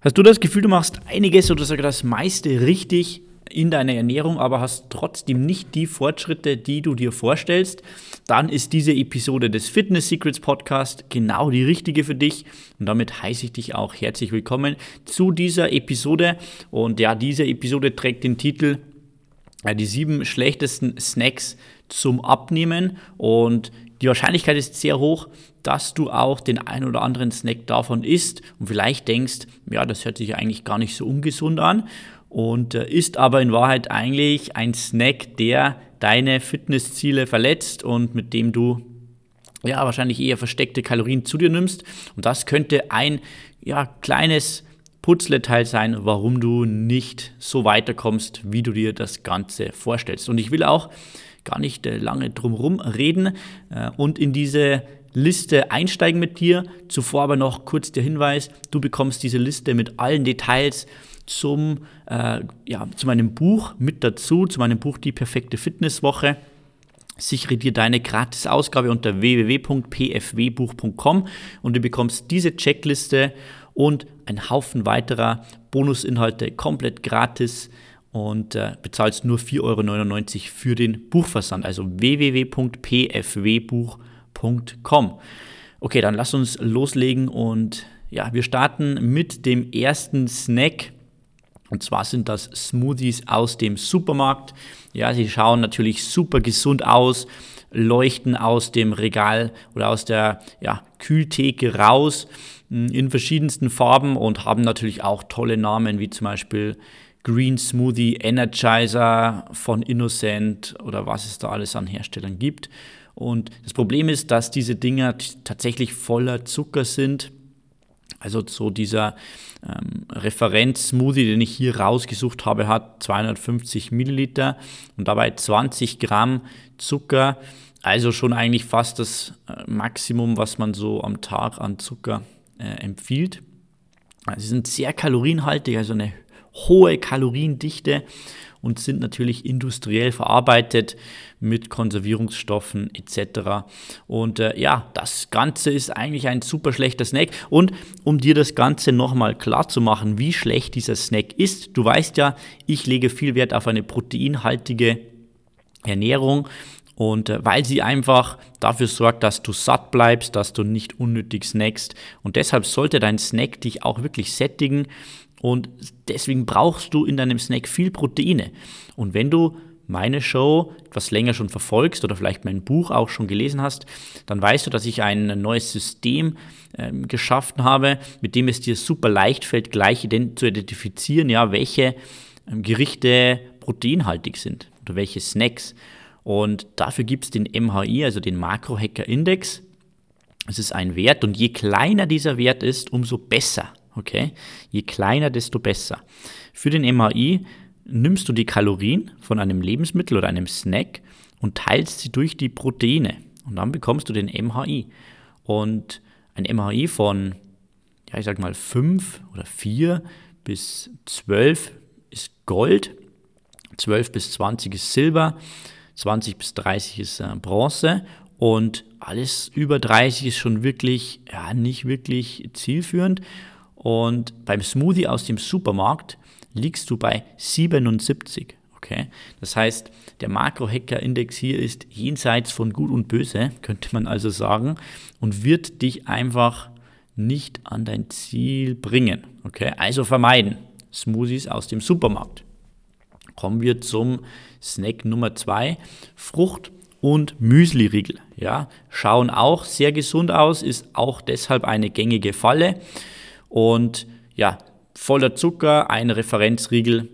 Hast du das Gefühl, du machst einiges oder sogar das meiste richtig in deiner Ernährung, aber hast trotzdem nicht die Fortschritte, die du dir vorstellst, dann ist diese Episode des Fitness Secrets Podcast genau die richtige für dich. Und damit heiße ich dich auch herzlich willkommen zu dieser Episode. Und ja, diese Episode trägt den Titel äh, Die sieben schlechtesten Snacks zum Abnehmen. Und die Wahrscheinlichkeit ist sehr hoch, dass du auch den ein oder anderen Snack davon isst und vielleicht denkst, ja, das hört sich eigentlich gar nicht so ungesund an und äh, ist aber in Wahrheit eigentlich ein Snack, der deine Fitnessziele verletzt und mit dem du ja wahrscheinlich eher versteckte Kalorien zu dir nimmst. Und das könnte ein ja, kleines Putzleteil sein, warum du nicht so weiterkommst, wie du dir das Ganze vorstellst. Und ich will auch gar nicht äh, lange drumherum reden äh, und in diese Liste einsteigen mit dir. Zuvor aber noch kurz der Hinweis, du bekommst diese Liste mit allen Details zum, äh, ja, zu meinem Buch mit dazu, zu meinem Buch Die perfekte Fitnesswoche. Sichere dir deine gratis Ausgabe unter www.pfwbuch.com und du bekommst diese Checkliste und einen Haufen weiterer Bonusinhalte komplett gratis und äh, bezahlst nur 4,99 Euro für den Buchversand. Also www.pfwbuch.com. Okay, dann lass uns loslegen und ja, wir starten mit dem ersten Snack und zwar sind das Smoothies aus dem Supermarkt. Ja, sie schauen natürlich super gesund aus, leuchten aus dem Regal oder aus der ja, Kühltheke raus hm, in verschiedensten Farben und haben natürlich auch tolle Namen wie zum Beispiel Green Smoothie Energizer von Innocent oder was es da alles an Herstellern gibt. Und das Problem ist, dass diese Dinger tatsächlich voller Zucker sind also so dieser ähm, Referenz-Smoothie, den ich hier rausgesucht habe, hat 250 Milliliter und dabei 20 Gramm Zucker. Also schon eigentlich fast das äh, Maximum, was man so am Tag an Zucker äh, empfiehlt. Sie sind sehr kalorienhaltig, also eine hohe Kaloriendichte und sind natürlich industriell verarbeitet mit Konservierungsstoffen etc. Und äh, ja, das Ganze ist eigentlich ein super schlechter Snack. Und um dir das Ganze nochmal klar zu machen, wie schlecht dieser Snack ist, du weißt ja, ich lege viel Wert auf eine proteinhaltige Ernährung. Und äh, weil sie einfach dafür sorgt, dass du satt bleibst, dass du nicht unnötig snackst. Und deshalb sollte dein Snack dich auch wirklich sättigen. Und deswegen brauchst du in deinem Snack viel Proteine. Und wenn du meine Show etwas länger schon verfolgst oder vielleicht mein Buch auch schon gelesen hast, dann weißt du, dass ich ein neues System ähm, geschaffen habe, mit dem es dir super leicht fällt, gleich ident zu identifizieren, ja, welche ähm, Gerichte proteinhaltig sind oder welche Snacks. Und dafür gibt es den MHI, also den Makro-Hacker-Index. Es ist ein Wert und je kleiner dieser Wert ist, umso besser. Okay? Je kleiner, desto besser. Für den MHI nimmst du die Kalorien von einem Lebensmittel oder einem Snack und teilst sie durch die Proteine. Und dann bekommst du den MHI. Und ein MHI von, ja, ich sag mal, 5 oder 4 bis 12 ist Gold, 12 bis 20 ist Silber, 20 bis 30 ist äh, Bronze und alles über 30 ist schon wirklich, ja, nicht wirklich zielführend. Und beim Smoothie aus dem Supermarkt liegst du bei 77. Okay? Das heißt, der Makro-Hacker-Index hier ist jenseits von Gut und Böse, könnte man also sagen, und wird dich einfach nicht an dein Ziel bringen. Okay? Also vermeiden. Smoothies aus dem Supermarkt. Kommen wir zum Snack Nummer 2, Frucht und Müsli-Riegel. Ja, schauen auch sehr gesund aus, ist auch deshalb eine gängige Falle. Und ja, voller Zucker, ein Referenzriegel,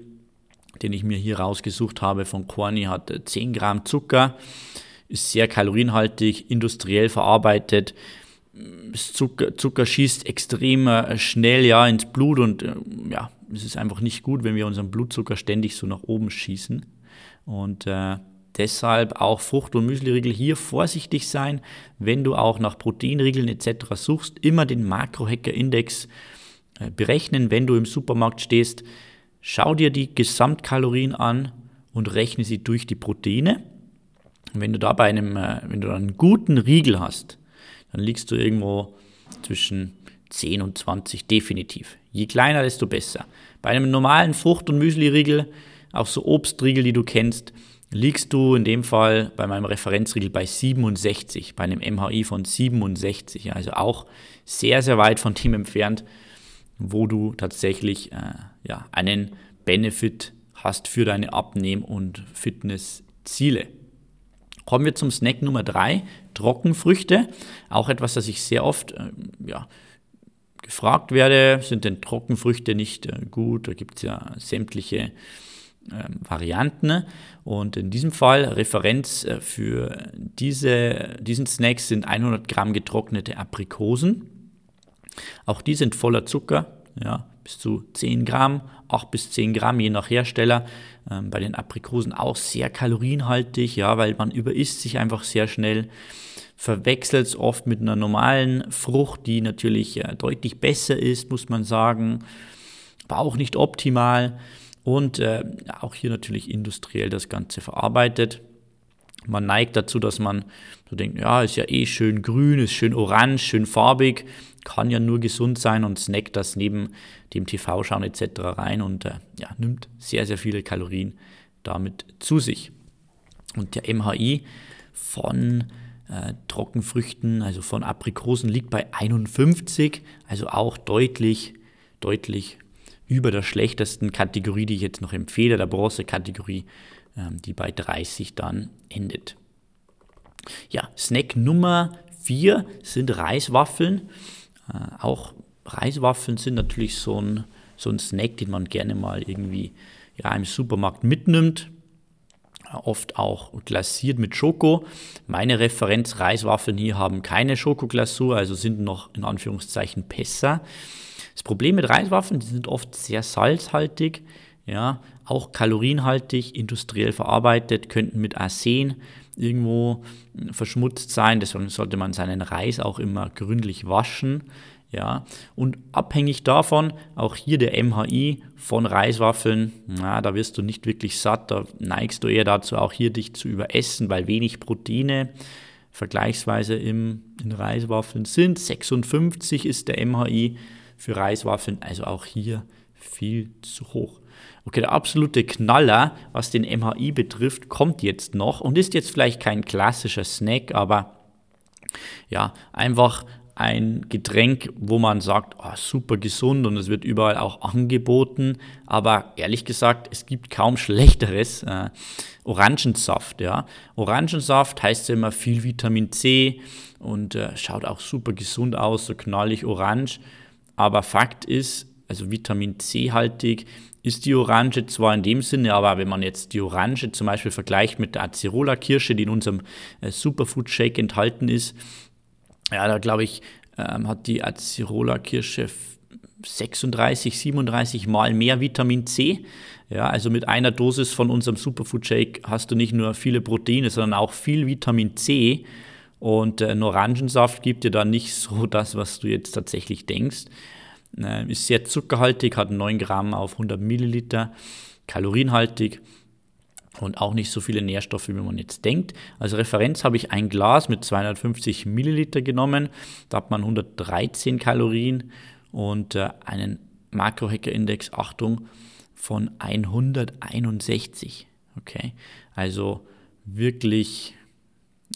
den ich mir hier rausgesucht habe von Corny, hat 10 Gramm Zucker, ist sehr kalorienhaltig, industriell verarbeitet. Zucker, Zucker schießt extrem äh, schnell ja, ins Blut und äh, ja, es ist einfach nicht gut, wenn wir unseren Blutzucker ständig so nach oben schießen. Und äh, deshalb auch Frucht- und Müsliriegel hier vorsichtig sein, wenn du auch nach Proteinriegeln etc. suchst, immer den Makrohacker-Index äh, berechnen, wenn du im Supermarkt stehst. Schau dir die Gesamtkalorien an und rechne sie durch die Proteine. Und wenn du da bei einem, äh, wenn du einen guten Riegel hast, dann liegst du irgendwo zwischen 10 und 20 definitiv. Je kleiner, desto besser. Bei einem normalen Frucht- und Müsli-Riegel, auch so Obstriegel, die du kennst, liegst du in dem Fall bei meinem Referenzriegel bei 67, bei einem MHI von 67. Also auch sehr, sehr weit von dem entfernt, wo du tatsächlich äh, ja, einen Benefit hast für deine Abnehm- und Fitnessziele. Kommen wir zum Snack Nummer 3, Trockenfrüchte. Auch etwas, das ich sehr oft äh, ja, gefragt werde, sind denn Trockenfrüchte nicht äh, gut? Da gibt es ja sämtliche äh, Varianten. Und in diesem Fall Referenz äh, für diese, diesen Snack sind 100 Gramm getrocknete Aprikosen. Auch die sind voller Zucker, ja, bis zu 10 Gramm, 8 bis 10 Gramm je nach Hersteller. Ähm, bei den Aprikosen auch sehr kalorienhaltig, ja, weil man überisst sich einfach sehr schnell. Verwechselt es oft mit einer normalen Frucht, die natürlich äh, deutlich besser ist, muss man sagen, aber auch nicht optimal. Und äh, auch hier natürlich industriell das Ganze verarbeitet. Man neigt dazu, dass man so denkt, ja, ist ja eh schön grün, ist schön orange, schön farbig, kann ja nur gesund sein und snackt das neben dem TV-Schauen etc. rein und äh, ja, nimmt sehr, sehr viele Kalorien damit zu sich. Und der MHI von äh, Trockenfrüchten, also von Aprikosen, liegt bei 51, also auch deutlich, deutlich über der schlechtesten Kategorie, die ich jetzt noch empfehle, der Bronze-Kategorie, ähm, die bei 30 dann endet. Ja, Snack Nummer 4 sind Reiswaffeln. Äh, auch Reiswaffeln sind natürlich so ein, so ein Snack, den man gerne mal irgendwie ja, im Supermarkt mitnimmt. Oft auch glasiert mit Schoko. Meine Referenz-Reiswaffeln hier haben keine Schokoglasur, also sind noch in Anführungszeichen besser. Das Problem mit Reiswaffeln, die sind oft sehr salzhaltig, ja, auch kalorienhaltig, industriell verarbeitet, könnten mit Arsen irgendwo verschmutzt sein. Deswegen sollte man seinen Reis auch immer gründlich waschen. Ja, und abhängig davon, auch hier der MHI von Reiswaffeln, na, da wirst du nicht wirklich satt, da neigst du eher dazu, auch hier dich zu überessen, weil wenig Proteine vergleichsweise im, in Reiswaffeln sind. 56 ist der MHI für Reiswaffeln, also auch hier viel zu hoch. Okay, der absolute Knaller, was den MHI betrifft, kommt jetzt noch und ist jetzt vielleicht kein klassischer Snack, aber ja, einfach ein Getränk, wo man sagt, oh, super gesund und es wird überall auch angeboten. Aber ehrlich gesagt, es gibt kaum Schlechteres. Äh, Orangensaft, ja. Orangensaft heißt ja immer viel Vitamin C und äh, schaut auch super gesund aus, so knallig orange. Aber Fakt ist, also Vitamin C-haltig ist die Orange zwar in dem Sinne, aber wenn man jetzt die Orange zum Beispiel vergleicht mit der Acerola-Kirsche, die in unserem äh, Superfood-Shake enthalten ist, ja, da glaube ich, ähm, hat die Acerola-Kirsche 36, 37 Mal mehr Vitamin C. Ja, also mit einer Dosis von unserem Superfood Shake hast du nicht nur viele Proteine, sondern auch viel Vitamin C. Und äh, ein Orangensaft gibt dir dann nicht so das, was du jetzt tatsächlich denkst. Äh, ist sehr zuckerhaltig, hat 9 Gramm auf 100 Milliliter, kalorienhaltig und auch nicht so viele Nährstoffe, wie man jetzt denkt. Als Referenz habe ich ein Glas mit 250 Milliliter genommen. Da hat man 113 Kalorien und äh, einen Makrohacker-Index, Achtung, von 161. Okay, also wirklich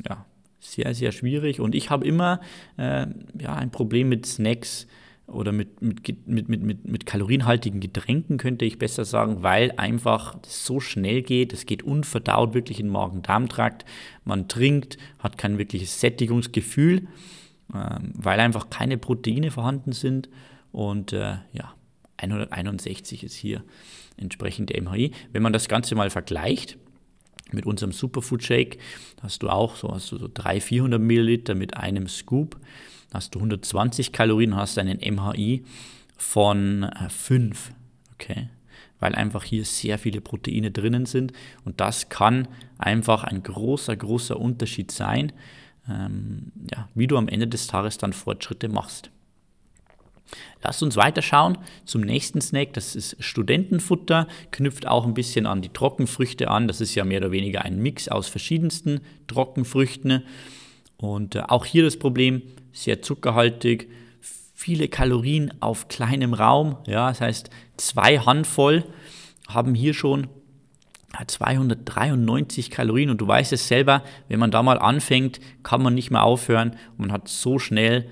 ja, sehr, sehr schwierig. Und ich habe immer äh, ja, ein Problem mit Snacks oder mit, mit, mit, mit, mit, mit kalorienhaltigen Getränken, könnte ich besser sagen, weil einfach das so schnell geht. Es geht unverdaut wirklich in den Magen-Darm-Trakt. Man trinkt, hat kein wirkliches Sättigungsgefühl, äh, weil einfach keine Proteine vorhanden sind. Und äh, ja, 161 ist hier entsprechend der MHI. Wenn man das Ganze mal vergleicht, mit unserem Superfood Shake hast du auch so, hast du so 300, 400 Milliliter mit einem Scoop. Hast du 120 Kalorien, hast einen MHI von 5. Äh, okay? Weil einfach hier sehr viele Proteine drinnen sind. Und das kann einfach ein großer, großer Unterschied sein, ähm, ja, wie du am Ende des Tages dann Fortschritte machst. Lass uns weiterschauen zum nächsten Snack. Das ist Studentenfutter, knüpft auch ein bisschen an die Trockenfrüchte an. Das ist ja mehr oder weniger ein Mix aus verschiedensten Trockenfrüchten. Und äh, auch hier das Problem, sehr zuckerhaltig, viele Kalorien auf kleinem Raum. Ja, das heißt, zwei Handvoll haben hier schon 293 Kalorien und du weißt es selber, wenn man da mal anfängt, kann man nicht mehr aufhören und man hat so schnell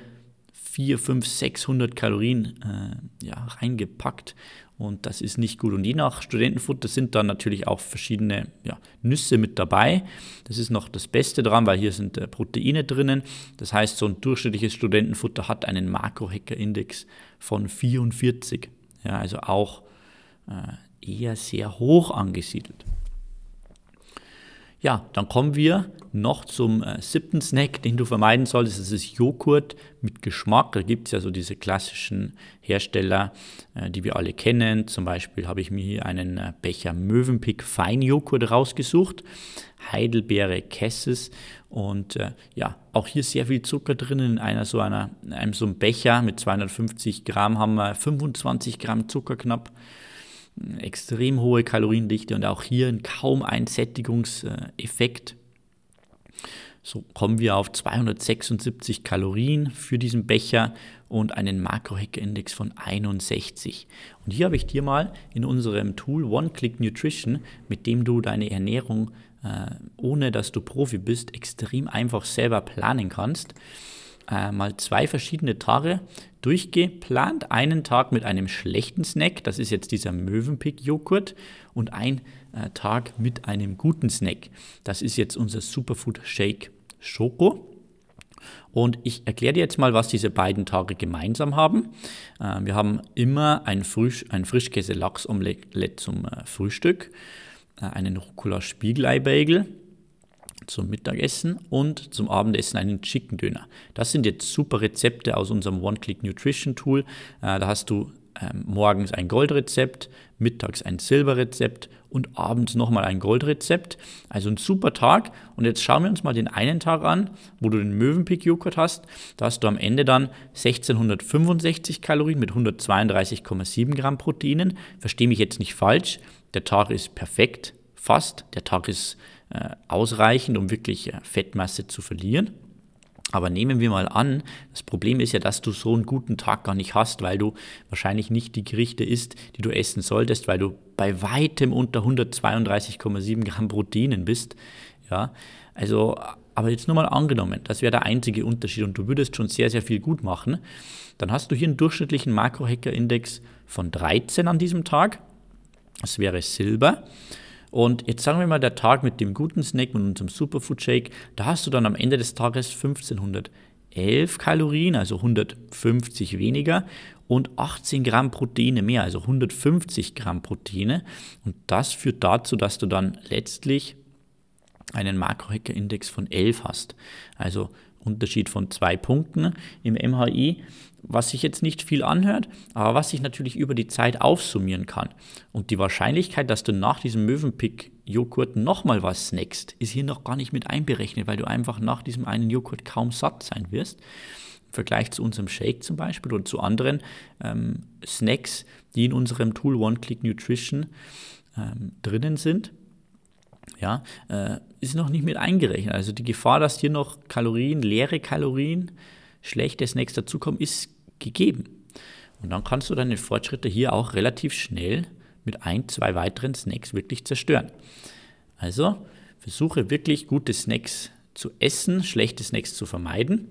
4, 5, 600 Kalorien äh, ja, reingepackt und das ist nicht gut. Und je nach Studentenfutter sind dann natürlich auch verschiedene ja, Nüsse mit dabei. Das ist noch das Beste dran, weil hier sind äh, Proteine drinnen. Das heißt, so ein durchschnittliches Studentenfutter hat einen Makrohacker-Index von 44. Ja, also auch äh, eher sehr hoch angesiedelt. Ja, dann kommen wir noch zum äh, siebten Snack, den du vermeiden solltest. Das ist Joghurt mit Geschmack. Da gibt es ja so diese klassischen Hersteller, äh, die wir alle kennen. Zum Beispiel habe ich mir hier einen äh, Becher Mövenpick Feinjoghurt rausgesucht. Heidelbeere Cassis und äh, ja, auch hier sehr viel Zucker drin. In einer so einer, in einem so einem Becher mit 250 Gramm haben wir 25 Gramm Zucker knapp extrem hohe Kaloriendichte und auch hier kaum ein Sättigungseffekt. So kommen wir auf 276 Kalorien für diesen Becher und einen Makrohacker-Index von 61. Und hier habe ich dir mal in unserem Tool One-Click Nutrition, mit dem du deine Ernährung, äh, ohne dass du Profi bist, extrem einfach selber planen kannst, äh, mal zwei verschiedene Tage durchgeplant. Einen Tag mit einem schlechten Snack, das ist jetzt dieser Mövenpick-Joghurt, und ein äh, Tag mit einem guten Snack. Das ist jetzt unser Superfood Shake Schoko. Und ich erkläre dir jetzt mal, was diese beiden Tage gemeinsam haben. Äh, wir haben immer ein, Frisch, ein Frischkäse-Lachs-Omelette zum äh, Frühstück, äh, einen Rucola-Spiegelei-Bagel, zum Mittagessen und zum Abendessen einen Chicken Döner. Das sind jetzt super Rezepte aus unserem One-Click Nutrition Tool. Äh, da hast du ähm, morgens ein Goldrezept, mittags ein Silberrezept und abends nochmal ein Goldrezept. Also ein super Tag. Und jetzt schauen wir uns mal den einen Tag an, wo du den Mövenpick-Joghurt hast. Da hast du am Ende dann 1665 Kalorien mit 132,7 Gramm Proteinen. Verstehe mich jetzt nicht falsch. Der Tag ist perfekt, fast. Der Tag ist ausreichend, um wirklich äh, Fettmasse zu verlieren. Aber nehmen wir mal an, das Problem ist ja, dass du so einen guten Tag gar nicht hast, weil du wahrscheinlich nicht die Gerichte isst, die du essen solltest, weil du bei weitem unter 132,7 Gramm Proteinen bist. Ja, also, aber jetzt nur mal angenommen, das wäre der einzige Unterschied und du würdest schon sehr, sehr viel gut machen, dann hast du hier einen durchschnittlichen Makrohacker-Index von 13 an diesem Tag. Das wäre Silber. Und jetzt sagen wir mal, der Tag mit dem guten Snack, mit unserem Superfood Shake, da hast du dann am Ende des Tages 1511 Kalorien, also 150 weniger und 18 Gramm Proteine mehr, also 150 Gramm Proteine. Und das führt dazu, dass du dann letztlich einen Makrohacker-Index von 11 hast. Also Unterschied von zwei Punkten im MHI was sich jetzt nicht viel anhört, aber was sich natürlich über die Zeit aufsummieren kann. Und die Wahrscheinlichkeit, dass du nach diesem Mövenpick-Joghurt nochmal was snackst, ist hier noch gar nicht mit einberechnet, weil du einfach nach diesem einen Joghurt kaum satt sein wirst. Im Vergleich zu unserem Shake zum Beispiel oder zu anderen ähm, Snacks, die in unserem Tool One-Click Nutrition ähm, drinnen sind. Ja, äh, ist noch nicht mit eingerechnet. Also die Gefahr, dass hier noch Kalorien, leere Kalorien, schlechte Snacks dazukommen, ist gegeben. Und dann kannst du deine Fortschritte hier auch relativ schnell mit ein, zwei weiteren Snacks wirklich zerstören. Also versuche wirklich gute Snacks zu essen, schlechte Snacks zu vermeiden.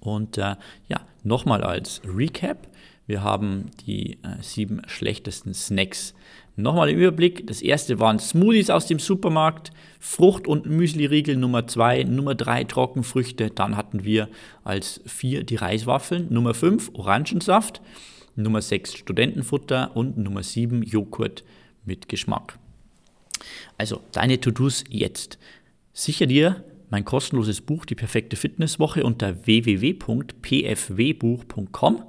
Und äh, ja, nochmal als Recap. Wir haben die äh, sieben schlechtesten Snacks Nochmal im Überblick. Das erste waren Smoothies aus dem Supermarkt, Frucht- und Müsli-Riegel Nummer 2, Nummer 3 Trockenfrüchte. Dann hatten wir als 4 die Reiswaffeln, Nummer 5 Orangensaft, Nummer 6 Studentenfutter und Nummer 7 Joghurt mit Geschmack. Also deine To-Dos jetzt. Sicher dir mein kostenloses Buch Die perfekte Fitnesswoche unter www.pfwbuch.com.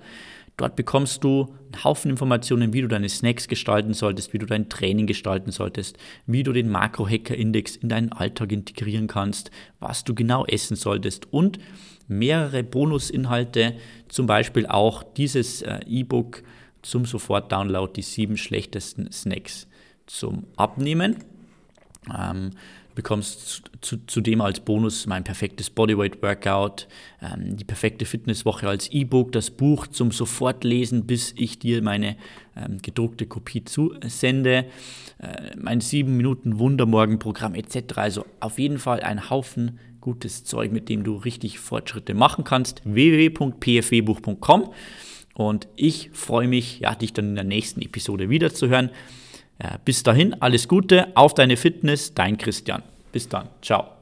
Dort bekommst du einen Haufen Informationen, wie du deine Snacks gestalten solltest, wie du dein Training gestalten solltest, wie du den Makro-Hacker-Index in deinen Alltag integrieren kannst, was du genau essen solltest und mehrere Bonusinhalte, zum Beispiel auch dieses äh, E-Book zum Sofort-Download, die sieben schlechtesten Snacks zum Abnehmen. Ähm, bekommst zudem als Bonus mein perfektes Bodyweight Workout, ähm, die perfekte Fitnesswoche als E-Book, das Buch zum Sofortlesen, bis ich dir meine ähm, gedruckte Kopie zusende, äh, mein 7 Minuten Wundermorgen-Programm etc. Also auf jeden Fall ein Haufen gutes Zeug, mit dem du richtig Fortschritte machen kannst. www.pfwbuch.com und ich freue mich, ja, dich dann in der nächsten Episode wiederzuhören. Bis dahin, alles Gute, auf deine Fitness, dein Christian. Bis dann, ciao.